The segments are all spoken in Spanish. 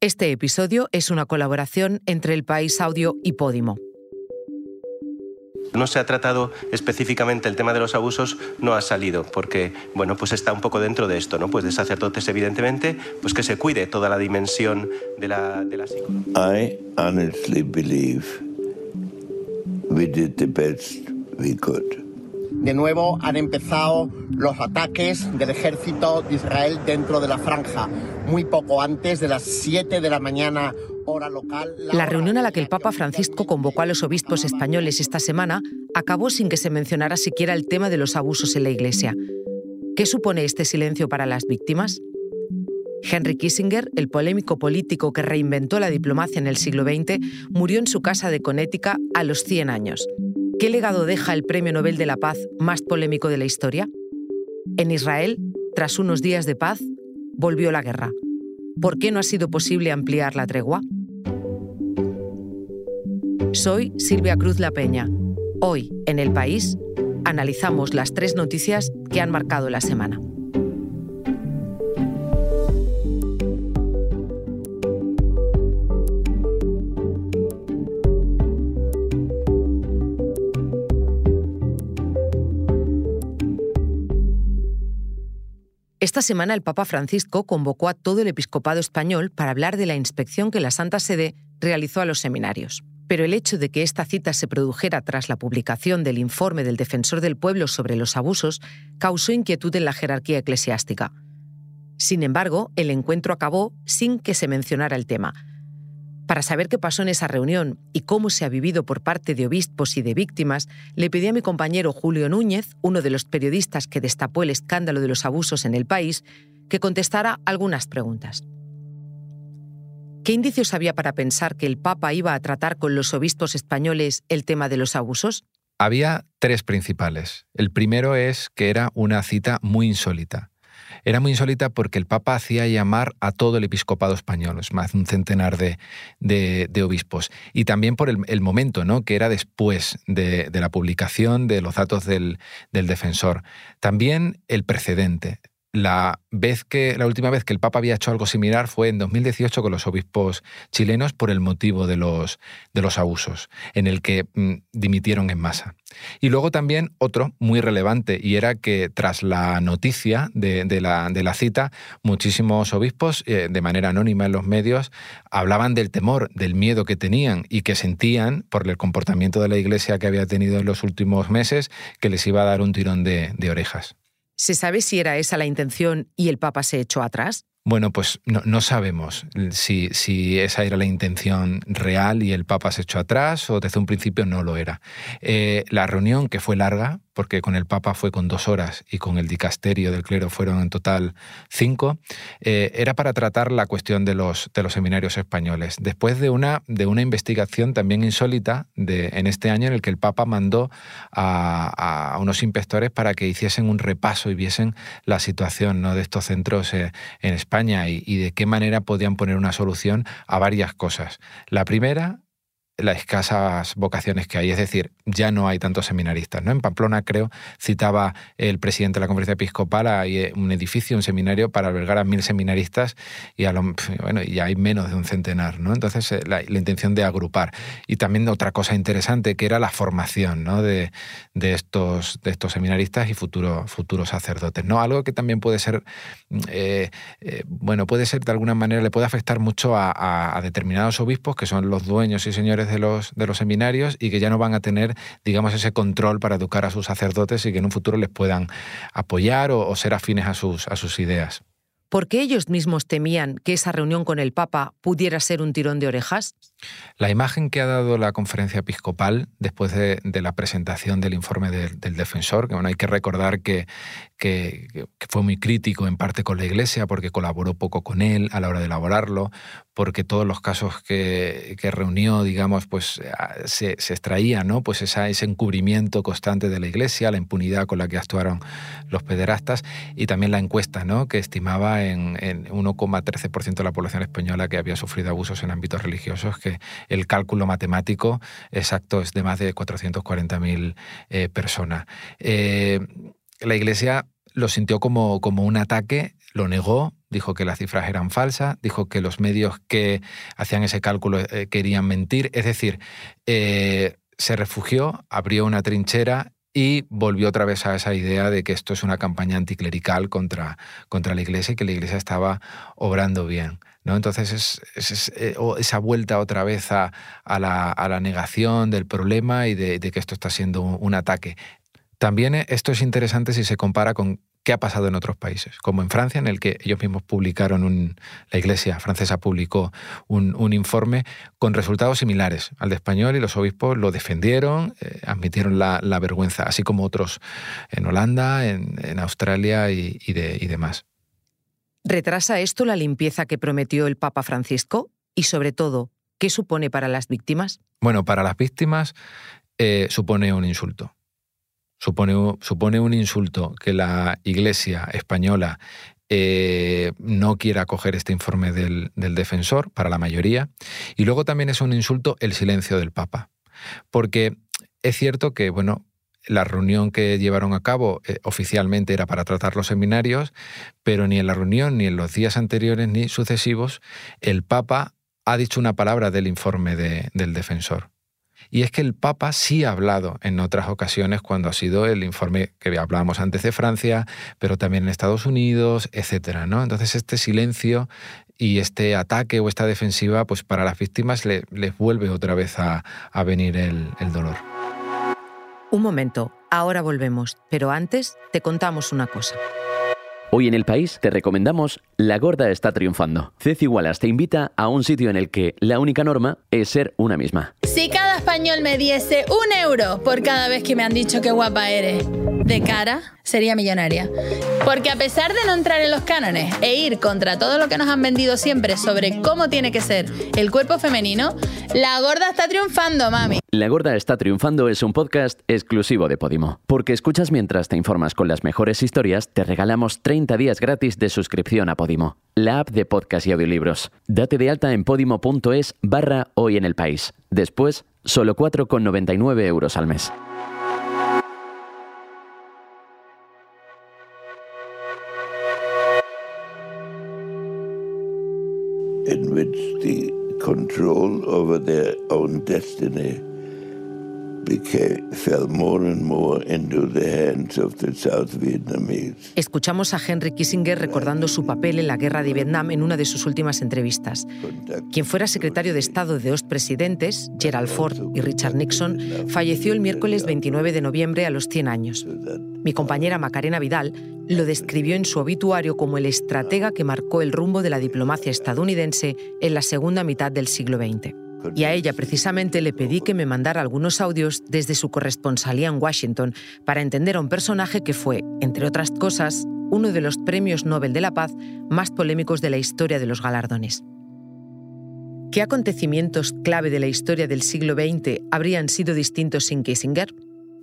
Este episodio es una colaboración entre El País Audio y Podimo. No se ha tratado específicamente el tema de los abusos, no ha salido, porque bueno, pues está un poco dentro de esto, ¿no? Pues de sacerdotes, evidentemente, pues que se cuide toda la dimensión de la, de la psicología. I honestly believe we did the best we could. De nuevo han empezado los ataques del ejército de Israel dentro de la franja, muy poco antes de las 7 de la mañana hora local. La reunión a la que el Papa Francisco convocó a los obispos españoles esta semana acabó sin que se mencionara siquiera el tema de los abusos en la Iglesia. ¿Qué supone este silencio para las víctimas? Henry Kissinger, el polémico político que reinventó la diplomacia en el siglo XX, murió en su casa de Connecticut a los 100 años. ¿Qué legado deja el Premio Nobel de la Paz más polémico de la historia? En Israel, tras unos días de paz, volvió la guerra. ¿Por qué no ha sido posible ampliar la tregua? Soy Silvia Cruz La Peña. Hoy, en El País, analizamos las tres noticias que han marcado la semana. Esta semana el Papa Francisco convocó a todo el episcopado español para hablar de la inspección que la Santa Sede realizó a los seminarios. Pero el hecho de que esta cita se produjera tras la publicación del informe del Defensor del Pueblo sobre los abusos causó inquietud en la jerarquía eclesiástica. Sin embargo, el encuentro acabó sin que se mencionara el tema, para saber qué pasó en esa reunión y cómo se ha vivido por parte de obispos y de víctimas, le pedí a mi compañero Julio Núñez, uno de los periodistas que destapó el escándalo de los abusos en el país, que contestara algunas preguntas. ¿Qué indicios había para pensar que el Papa iba a tratar con los obispos españoles el tema de los abusos? Había tres principales. El primero es que era una cita muy insólita. Era muy insólita porque el Papa hacía llamar a todo el episcopado español, es más un centenar de, de, obispos. Y también por el, momento, ¿no? que era después de, de, la publicación de los datos del, del defensor. También el precedente la, vez que, la última vez que el Papa había hecho algo similar fue en 2018 con los obispos chilenos por el motivo de los, de los abusos, en el que mm, dimitieron en masa. Y luego también otro muy relevante, y era que tras la noticia de, la, de la, cita, muchísimos obispos, eh, de manera anónima en los medios, hablaban del temor, del miedo que tenían y que sentían por el comportamiento de la Iglesia que había tenido en los últimos meses, que les iba a dar un tirón de orejas. ¿Se sabe si era esa la intención y el Papa se echó atrás? Bueno, pues no, sabemos si, esa era la intención real y el Papa se echó atrás o desde un principio no lo era. Eh, la reunión, que fue larga, porque con el Papa fue con dos horas y con el dicasterio del clero fueron en total cinco, eh, era para tratar la cuestión de los, de los seminarios españoles. Después de una, de una investigación también insólita en este año en el que el Papa mandó a, unos inspectores para que hiciesen un repaso y viesen la situación ¿no? de estos centros eh, en España y, de qué manera podían poner una solución a varias cosas. La primera las escasas vocaciones que hay. Es decir, ya no hay tantos seminaristas. ¿no? En Pamplona, creo, citaba el presidente de la conferencia episcopal hay eh, un edificio, un seminario para albergar a mil seminaristas y a bueno, hay menos de un centenar. ¿no? Entonces, eh, la, intención de agrupar. Y también otra cosa interesante que era la formación ¿no? de, de, estos, de estos seminaristas y futuros futuros sacerdotes. ¿no? Algo que también puede ser, eh, bueno, puede ser de alguna manera, le puede afectar mucho a determinados obispos que son los dueños y señores de los, de los seminarios y que ya no van a tener, digamos, ese control para educar a sus sacerdotes y que en un futuro les puedan apoyar o, o ser afines a sus, a sus ideas. ¿Por qué ellos mismos temían que esa reunión con el Papa pudiera ser un tirón de orejas? La imagen que ha dado la conferencia episcopal después de, la presentación del informe del, defensor, que bueno, hay que recordar que, que, fue muy crítico en parte con la Iglesia porque colaboró poco con él a la hora de elaborarlo, porque todos los casos que, reunió, digamos, pues se, extraía, ¿no? Pues esa, ese encubrimiento constante de la Iglesia, la impunidad con la que actuaron los pederastas y también la encuesta, ¿no? Que estimaba en, en 1,13% de la población española que había sufrido abusos en ámbitos religiosos, que el cálculo matemático exacto es de más de 440.000 eh, personas. Eh, la Iglesia lo sintió como, como un ataque lo negó, dijo que las cifras eran falsas, dijo que los medios que hacían ese cálculo eh, querían mentir. Es decir, eh, se refugió, abrió una trinchera y volvió otra vez a esa idea de que esto es una campaña anticlerical contra, contra la Iglesia y que la Iglesia estaba obrando bien. ¿no? Entonces es, eh, esa vuelta otra vez a, la, negación del problema y de, de, que esto está siendo un ataque. También esto es interesante si se compara con qué ha pasado en otros países, como en Francia, en el que ellos mismos publicaron, un, la Iglesia francesa publicó un, informe con resultados similares al de español y los obispos lo defendieron, eh, admitieron la, vergüenza, así como otros en Holanda, en, Australia y, y, demás. ¿Retrasa esto la limpieza que prometió el Papa Francisco? Y sobre todo, ¿qué supone para las víctimas? Bueno, para las víctimas eh, supone un insulto supone, supone un insulto que la Iglesia española eh, no quiera acoger este informe del, defensor, para la mayoría. Y luego también es un insulto el silencio del Papa. Porque es cierto que, bueno, la reunión que llevaron a cabo eh, oficialmente era para tratar los seminarios, pero ni en la reunión, ni en los días anteriores, ni sucesivos, el Papa ha dicho una palabra del informe del defensor. Y es que el Papa sí ha hablado en otras ocasiones cuando ha sido el informe que hablábamos antes de Francia, pero también en Estados Unidos, etcétera, ¿no? Entonces este silencio y este ataque o esta defensiva, pues para las víctimas les vuelve otra vez a, venir el dolor. Un momento, ahora volvemos, pero antes te contamos una cosa. Hoy en el país te recomendamos La Gorda está triunfando. Ceci Wallace te invita a un sitio en el que la única norma es ser una misma. Si cada español me diese un euro por cada vez que me han dicho que guapa eres, de cara, sería millonaria. Porque a pesar de no entrar en los cánones e ir contra todo lo que nos han vendido siempre sobre cómo tiene que ser el cuerpo femenino, la gorda está triunfando, mami. La gorda está triunfando es un podcast exclusivo de Podimo. Porque escuchas mientras te informas con las mejores historias, te regalamos 30 días gratis de suscripción a Podimo, la app de podcast y audiolibros. Date de alta en podimo.es barra hoy en el país. Después, solo 4,99 euros al mes. in which the control over their own destiny Escuchamos a Henry Kissinger recordando su papel en la guerra de Vietnam en una de sus últimas entrevistas. Quien fuera secretario de Estado de dos presidentes, Gerald Ford y Richard Nixon, falleció el miércoles 29 de noviembre a los 100 años. Mi compañera Macarena Vidal lo describió en su obituario como el estratega que marcó el rumbo de la diplomacia estadounidense en la segunda mitad del siglo XX. Y a ella precisamente le pedí que me mandara algunos audios desde su corresponsalía en Washington para entender a un personaje que fue, entre otras cosas, uno de los premios Nobel de la Paz más polémicos de la historia de los galardones. ¿Qué acontecimientos clave de la historia del siglo XX habrían sido distintos sin Kissinger?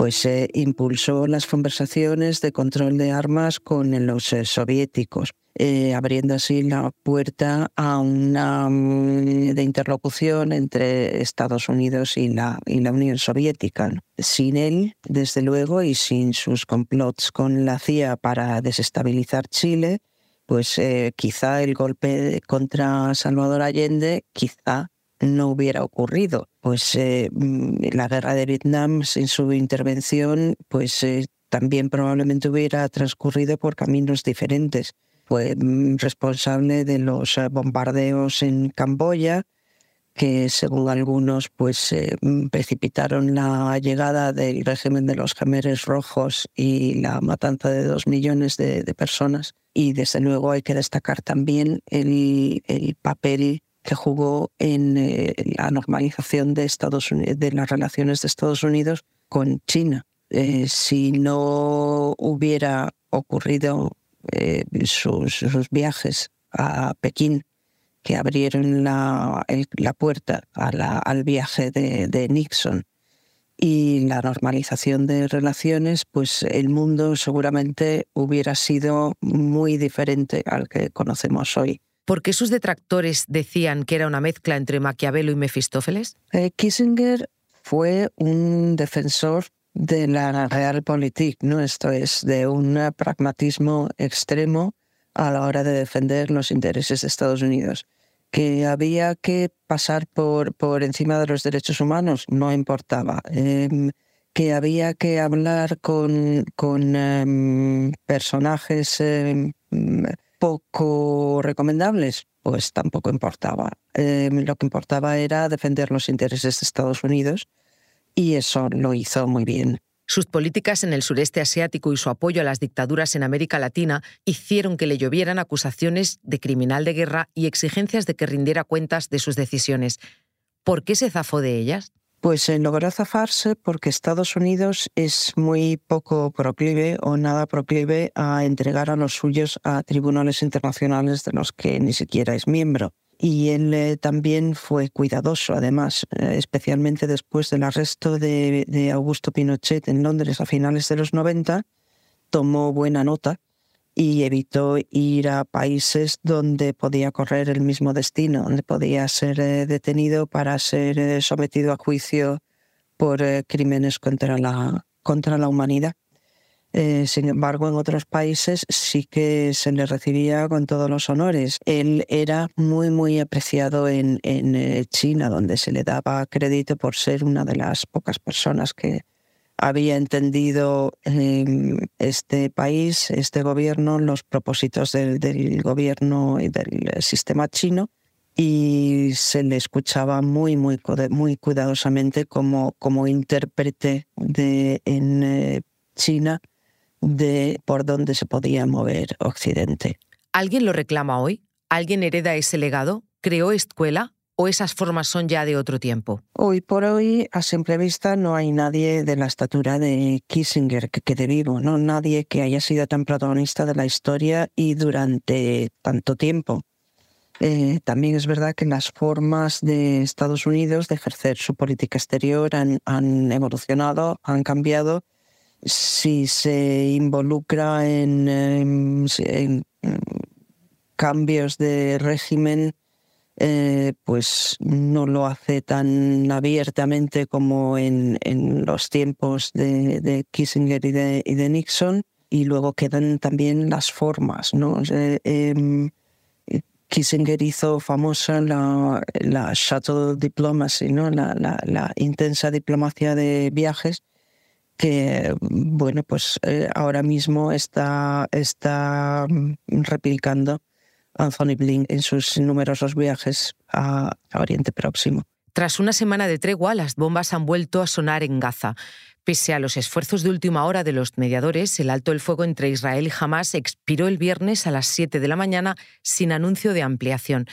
Pues se impulsó las conversaciones de control de armas con los eh, soviéticos eh, abriendo así la puerta a una mm, de interlocución entre Estados Unidos y la, y la Unión Soviética. Sin él, desde luego, y sin sus complots con la CIA para desestabilizar Chile, pues eh, quizá el golpe contra Salvador Allende quizá no hubiera ocurrido. Pues eh, mm, la guerra de Vietnam sin su intervención, pues también probablemente hubiera transcurrido por caminos diferentes fue mm, responsable de los eh, bombardeos en Camboya, que según algunos pues mm, precipitaron la llegada del régimen de los Gemeres Rojos y la matanza de dos millones de, personas. Y desde luego hay que destacar también el, papel que jugó en eh, la normalización de, Estados Unidos, de las relaciones de Estados Unidos con China. Eh, si no hubiera ocurrido eh, sus, viajes a Pekín, que abrieron la, la puerta al viaje de, Nixon y la normalización de relaciones, pues el mundo seguramente hubiera sido muy diferente al que conocemos hoy. ¿Por qué sus detractores decían que era una mezcla entre Maquiavelo y Mefistófeles? Eh, Kissinger fue un defensor de la realpolitik, ¿no? Esto es de un pragmatismo extremo a la hora de defender los intereses de Estados Unidos. Que había que pasar por, por encima de los derechos humanos, no importaba. Em, que había que hablar con, con em, personajes em, poco recomendables, pues tampoco importaba. lo que importaba era defender los intereses de Estados Unidos y eso lo hizo muy bien. Sus políticas en el sureste asiático y su apoyo a las dictaduras en América Latina hicieron que le llovieran acusaciones de criminal de guerra y exigencias de que rindiera cuentas de sus decisiones. ¿Por qué se zafó de ellas? Pues eh, logró zafarse porque Estados Unidos es muy poco proclive o nada proclive a entregar a los suyos a tribunales internacionales de los que ni siquiera es miembro. Y él eh, también fue cuidadoso, además, eh, especialmente después del arresto de, Augusto Pinochet en Londres a finales de los 90, tomó buena nota y evitó ir a países donde podía correr el mismo destino, donde podía ser eh, detenido para ser sometido a juicio por crímenes contra la, contra la humanidad. Eh, sin embargo, en otros países sí que se le recibía con todos los honores. Él era muy, muy apreciado en, eh, China, donde se le daba crédito por ser una de las pocas personas que había entendido em, este país, este gobierno, los propósitos del, gobierno y del sistema chino y se le escuchaba muy, muy, cuidadosamente como, como intérprete de, en eh, China de por dónde se podía mover Occidente. ¿Alguien lo reclama hoy? ¿Alguien hereda ese legado? ¿Creó escuela? ¿O esas formas son ya de otro tiempo? Hoy por hoy, a simple vista, no hay nadie de la estatura de Kissinger que quede vivo, ¿no? Nadie que haya sido tan protagonista de la historia y durante tanto tiempo. Eh, también es verdad que las formas de Estados Unidos de ejercer su política exterior han evolucionado, han cambiado si se involucra en, cambios de régimen, eh, pues no lo hace tan abiertamente como en, los tiempos de, Kissinger y de, Nixon. Y luego quedan también las formas, ¿no? Em, Kissinger hizo famosa la, la shuttle diplomacy, ¿no? la intensa diplomacia de viajes, que bueno, pues eh, ahora mismo está, está mm, replicando Anthony Blink en sus numerosos viajes a, Oriente Próximo. Tras una semana de tregua, las bombas han vuelto a sonar en Gaza. Pese a los esfuerzos de última hora de los mediadores, el alto el fuego entre Israel y Hamas expiró el viernes a las 7 de la mañana sin anuncio de ampliación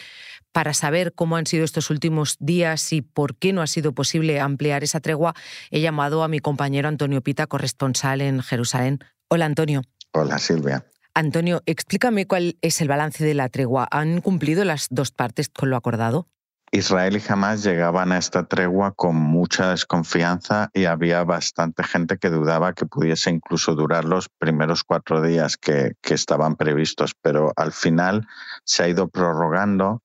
para saber cómo han sido estos últimos días y por qué no ha sido posible ampliar esa tregua, he llamado a mi compañero Antonio Pita, corresponsal en Jerusalén. Hola, Antonio. Hola, Silvia. Antonio, explícame cuál es el balance de la tregua. ¿Han cumplido las dos partes con lo acordado? Israel y Hamas llegaban a esta tregua con mucha desconfianza y había bastante gente que dudaba que pudiese incluso durar los primeros cuatro días que, que estaban previstos, pero al final se ha ido prorrogando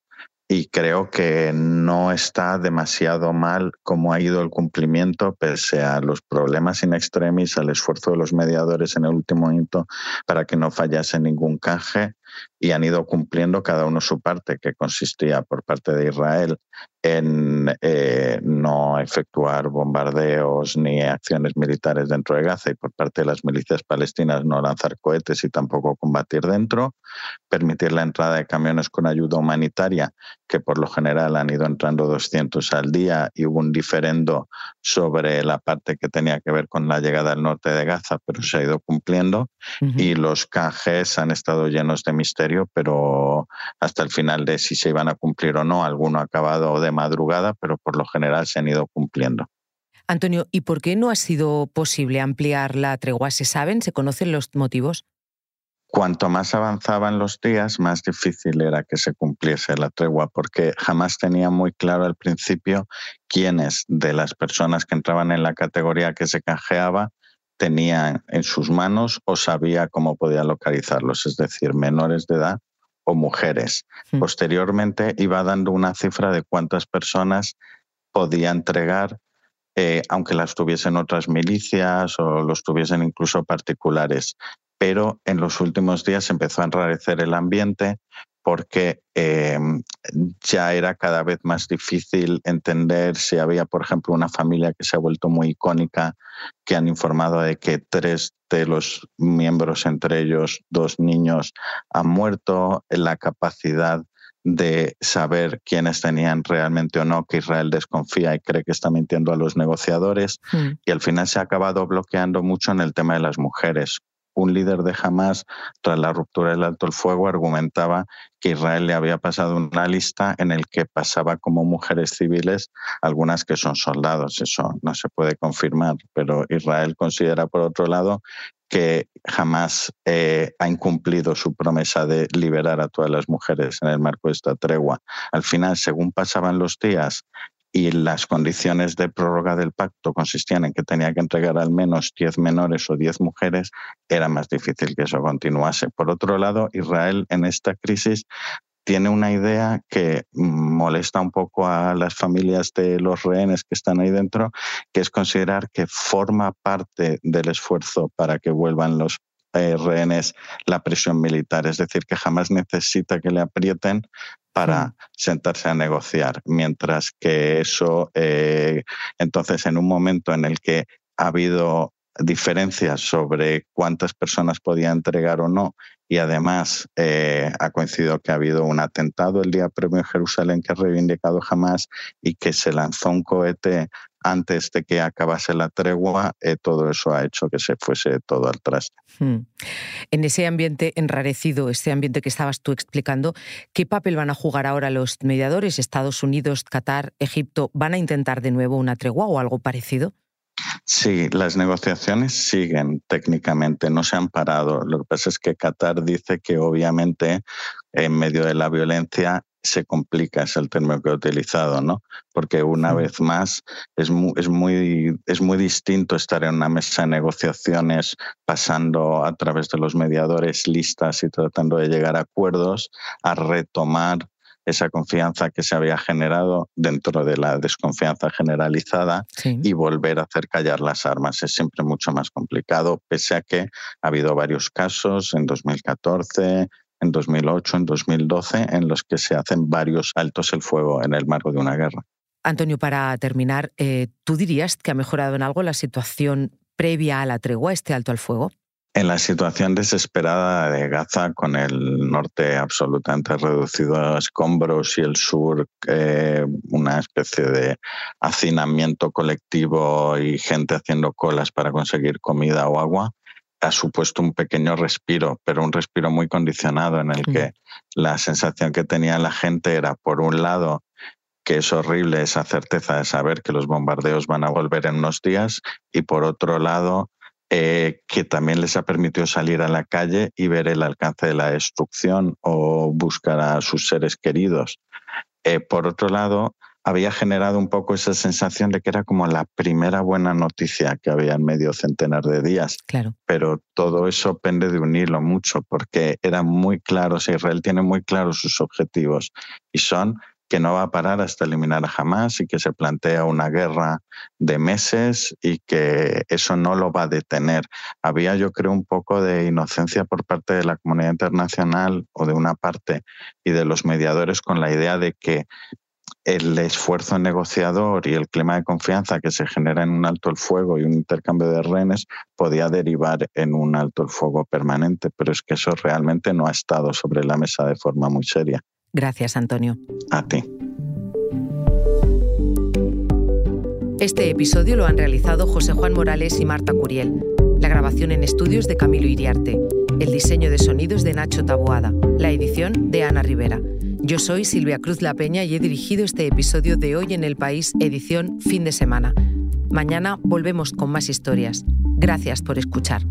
y creo que no está demasiado mal cómo ha ido el cumplimiento pese a los problemas in extremis, al esfuerzo de los mediadores en el último momento para que no fallase ningún canje y han ido cumpliendo cada uno su parte, que consistía por parte de Israel en eh, no efectuar bombardeos ni acciones militares dentro de Gaza y por parte de las milicias palestinas no lanzar cohetes y tampoco combatir dentro, permitir la entrada de camiones con ayuda humanitaria, que por lo general han ido entrando 200 al día y hubo un diferendo sobre la parte que tenía que ver con la llegada al norte de Gaza, pero se ha ido cumpliendo y los canjes han estado llenos de misterio, pero hasta el final de si se iban a cumplir o no, alguno ha acabado de madrugada, pero por lo general se han ido cumpliendo. Antonio, ¿y por qué no ha sido posible ampliar la tregua? ¿Se saben? ¿Se conocen los motivos? Cuanto más avanzaban los días, más difícil era que se cumpliese la tregua, porque jamás tenía muy claro al principio quiénes de las personas que entraban en la categoría que se canjeaba tenían en sus manos o sabía cómo podía localizarlos, es decir, menores de edad o mujeres. Hmm. Posteriormente iba dando una cifra de cuántas personas podía entregar, eh, aunque las tuviesen otras milicias o los tuviesen incluso particulares. pero en los últimos días empezó a enrarecer el ambiente porque em, ya era cada vez más difícil entender si había, por ejemplo, una familia que se ha vuelto muy icónica, que han informado de que tres de los miembros, entre ellos dos niños, han muerto, la capacidad de saber quiénes tenían realmente o no, que Israel desconfía y cree que está mintiendo a los negociadores, hmm. y al final se ha acabado bloqueando mucho en el tema de las mujeres un líder de Hamas, tras la ruptura del alto el fuego, argumentaba que Israel le había pasado una lista en el que pasaba como mujeres civiles, algunas que son soldados. Eso no se puede confirmar, pero Israel considera, por otro lado, que jamás eh, ha incumplido su promesa de liberar a todas las mujeres en el marco de esta tregua. Al final, según pasaban los días y las condiciones de prórroga del pacto consistían en que tenía que entregar al menos 10 menores o 10 mujeres, era más difícil que eso continuase. Por otro lado, Israel en esta crisis tiene una idea que molesta un poco a las familias de los rehenes que están ahí dentro, que es considerar que forma parte del esfuerzo para que vuelvan los eh, rehenes la presión militar, es decir, que jamás necesita que le aprieten para sentarse a negociar, mientras que eso, eh, entonces, en un momento en el que ha habido diferencias sobre cuántas personas podía entregar o no, y además eh, ha coincidido que ha habido un atentado el día previo en Jerusalén que ha reivindicado jamás y que se lanzó un cohete antes de que acabase la tregua, eh, todo eso ha hecho que se fuese todo al traste. Hmm. En ese ambiente enrarecido, ese ambiente que estabas tú explicando, ¿qué papel van a jugar ahora los mediadores? Estados Unidos, Qatar, Egipto, ¿van a intentar de nuevo una tregua o algo parecido? Sí, las negociaciones siguen técnicamente, no se han parado. Lo que pasa es que Qatar dice que obviamente en medio de la violencia se complica, es el término que he utilizado, ¿no? Porque una vez más es muy, es, muy, es muy distinto estar en una mesa de negociaciones pasando a través de los mediadores listas y tratando de llegar a acuerdos, a retomar esa confianza que se había generado dentro de la desconfianza generalizada y volver a hacer callar las armas. Es siempre mucho más complicado, pese a que ha habido varios casos en 2014, en 2008, en 2012, en los que se hacen varios altos el fuego en el marco de una guerra. Antonio, para terminar, eh, ¿tú dirías que ha mejorado en algo la situación previa a la tregua, este alto al fuego? En la situación desesperada de Gaza, con el norte absolutamente reducido a escombros y el sur eh, una especie de hacinamiento colectivo y gente haciendo colas para conseguir comida o agua, ha supuesto un pequeño respiro, pero un respiro muy condicionado en el que la sensación que tenía la gente era, por un lado, que es horrible esa certeza de saber que los bombardeos van a volver en unos días y por otro lado, eh, que también les ha permitido salir a la calle y ver el alcance de la destrucción o buscar a sus seres queridos. Eh, por otro lado, había generado un poco esa sensación de que era como la primera buena noticia que había en medio centenar de días. Claro. Pero todo eso pende de unirlo mucho, porque era muy claro, Israel tiene muy claros sus objetivos y son que no va a parar hasta eliminar a Hamas y que se plantea una guerra de meses y que eso no lo va a detener. Había, yo creo, un poco de inocencia por parte de la comunidad internacional o de una parte y de los mediadores con la idea de que el esfuerzo negociador y el clima de confianza que se genera en un alto el fuego y un intercambio de rehenes podía derivar en un alto el fuego permanente, pero es que eso realmente no ha estado sobre la mesa de forma muy seria. Gracias, Antonio. A ti. Este episodio lo han realizado José Juan Morales y Marta Curiel. La grabación en estudios de Camilo Iriarte. El diseño de sonidos de Nacho Taboada. La edición de Ana Rivera. Yo soy Silvia Cruz La Peña y he dirigido este episodio de Hoy en el País, edición fin de semana. Mañana volvemos con más historias. Gracias por escuchar.